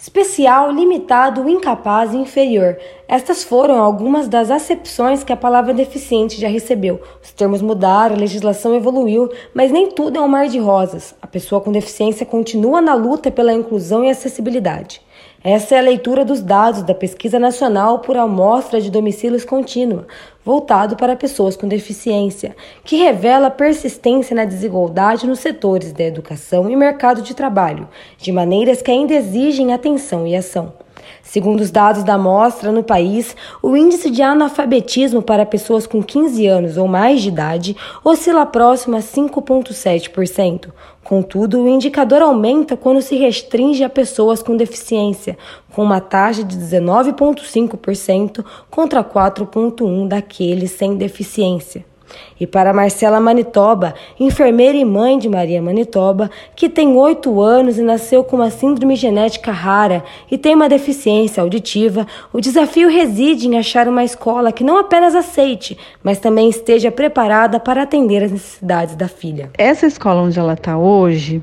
Especial, limitado, incapaz e inferior. Estas foram algumas das acepções que a palavra deficiente já recebeu. Os termos mudaram, a legislação evoluiu, mas nem tudo é um mar de rosas. A pessoa com deficiência continua na luta pela inclusão e acessibilidade. Essa é a leitura dos dados da Pesquisa Nacional por Amostra de Domicílios Contínua, voltado para pessoas com deficiência, que revela persistência na desigualdade nos setores da educação e mercado de trabalho, de maneiras que ainda exigem atenção e ação. Segundo os dados da amostra, no país, o índice de analfabetismo para pessoas com 15 anos ou mais de idade oscila próximo a 5,7%. Contudo, o indicador aumenta quando se restringe a pessoas com deficiência, com uma taxa de 19,5% contra 4,1% daqueles sem deficiência. E para Marcela Manitoba, enfermeira e mãe de Maria Manitoba, que tem oito anos e nasceu com uma síndrome genética rara e tem uma deficiência auditiva, o desafio reside em achar uma escola que não apenas aceite, mas também esteja preparada para atender as necessidades da filha. Essa escola onde ela está hoje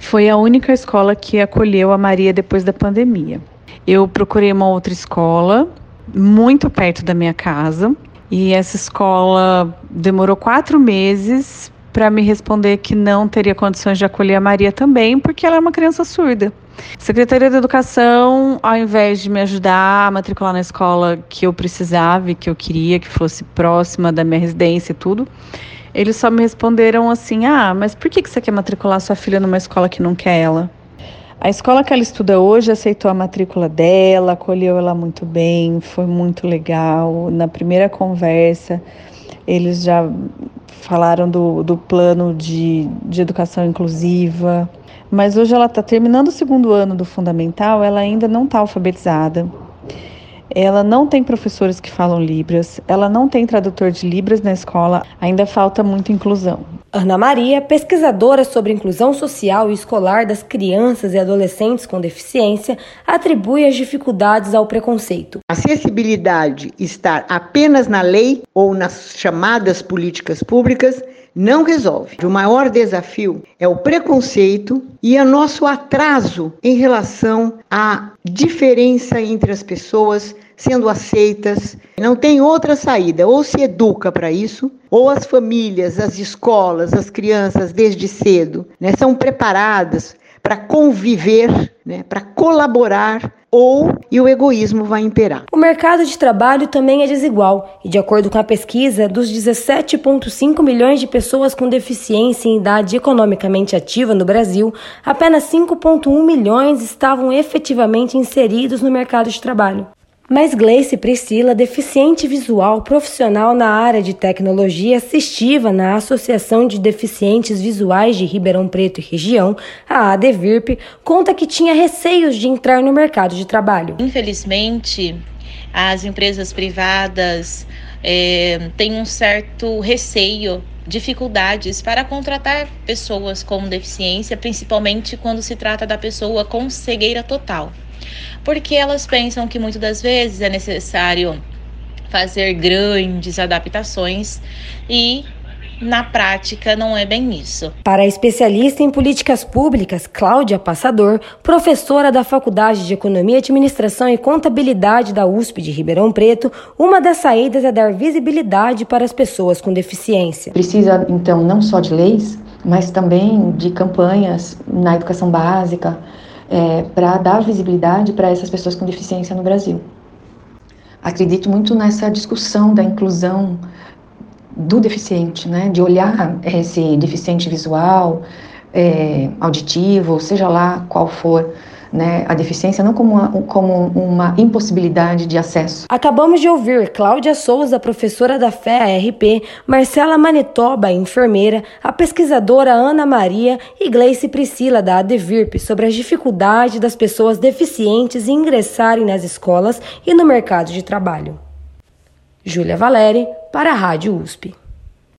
foi a única escola que acolheu a Maria depois da pandemia. Eu procurei uma outra escola muito perto da minha casa e essa escola demorou quatro meses para me responder que não teria condições de acolher a Maria também, porque ela é uma criança surda. Secretaria da Educação, ao invés de me ajudar a matricular na escola que eu precisava e que eu queria, que fosse próxima da minha residência e tudo, eles só me responderam assim: ah, mas por que você quer matricular sua filha numa escola que não quer ela? A escola que ela estuda hoje aceitou a matrícula dela, acolheu ela muito bem, foi muito legal. Na primeira conversa, eles já falaram do, do plano de, de educação inclusiva. Mas hoje ela está terminando o segundo ano do fundamental, ela ainda não está alfabetizada. Ela não tem professores que falam Libras, ela não tem tradutor de Libras na escola, ainda falta muita inclusão. Ana Maria, pesquisadora sobre inclusão social e escolar das crianças e adolescentes com deficiência, atribui as dificuldades ao preconceito. Acessibilidade estar apenas na lei ou nas chamadas políticas públicas não resolve. O maior desafio é o preconceito e o nosso atraso em relação à diferença entre as pessoas sendo aceitas. Não tem outra saída, ou se educa para isso, ou as famílias, as escolas, as crianças desde cedo né, são preparadas para conviver, né, para colaborar ou e o egoísmo vai imperar. O mercado de trabalho também é desigual e, de acordo com a pesquisa, dos 17,5 milhões de pessoas com deficiência em idade economicamente ativa no Brasil, apenas 5,1 milhões estavam efetivamente inseridos no mercado de trabalho. Mas Gleice Priscila, deficiente visual profissional na área de tecnologia assistiva na Associação de Deficientes Visuais de Ribeirão Preto e Região, a ADVIRP, conta que tinha receios de entrar no mercado de trabalho. Infelizmente, as empresas privadas é, têm um certo receio dificuldades para contratar pessoas com deficiência, principalmente quando se trata da pessoa com cegueira total. Porque elas pensam que muitas das vezes é necessário fazer grandes adaptações e na prática não é bem isso. Para a especialista em políticas públicas, Cláudia Passador, professora da Faculdade de Economia, Administração e Contabilidade da USP de Ribeirão Preto, uma das saídas é dar visibilidade para as pessoas com deficiência. Precisa, então, não só de leis, mas também de campanhas na educação básica, é, para dar visibilidade para essas pessoas com deficiência no Brasil. Acredito muito nessa discussão da inclusão do deficiente, né, de olhar esse deficiente visual, é, auditivo, seja lá qual for, né, a deficiência não como uma, como uma impossibilidade de acesso. Acabamos de ouvir Cláudia Souza, professora da FEA-RP, Marcela Manitoba, enfermeira, a pesquisadora Ana Maria e Gleice Priscila, da ADVIRP, sobre as dificuldades das pessoas deficientes em ingressarem nas escolas e no mercado de trabalho. Júlia Valeri, para a Rádio USP.